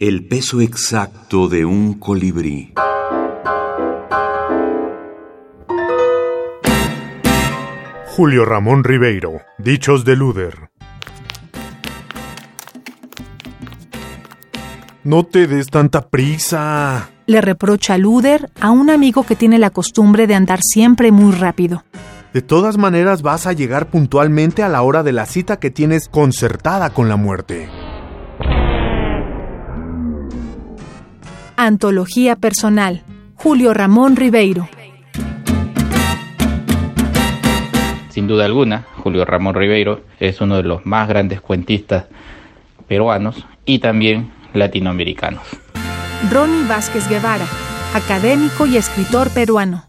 El peso exacto de un colibrí. Julio Ramón Ribeiro, Dichos de Luder. No te des tanta prisa. Le reprocha Luder a un amigo que tiene la costumbre de andar siempre muy rápido. De todas maneras vas a llegar puntualmente a la hora de la cita que tienes concertada con la muerte. Antología personal. Julio Ramón Ribeiro. Sin duda alguna, Julio Ramón Ribeiro es uno de los más grandes cuentistas peruanos y también latinoamericanos. Ronnie Vázquez Guevara, académico y escritor peruano.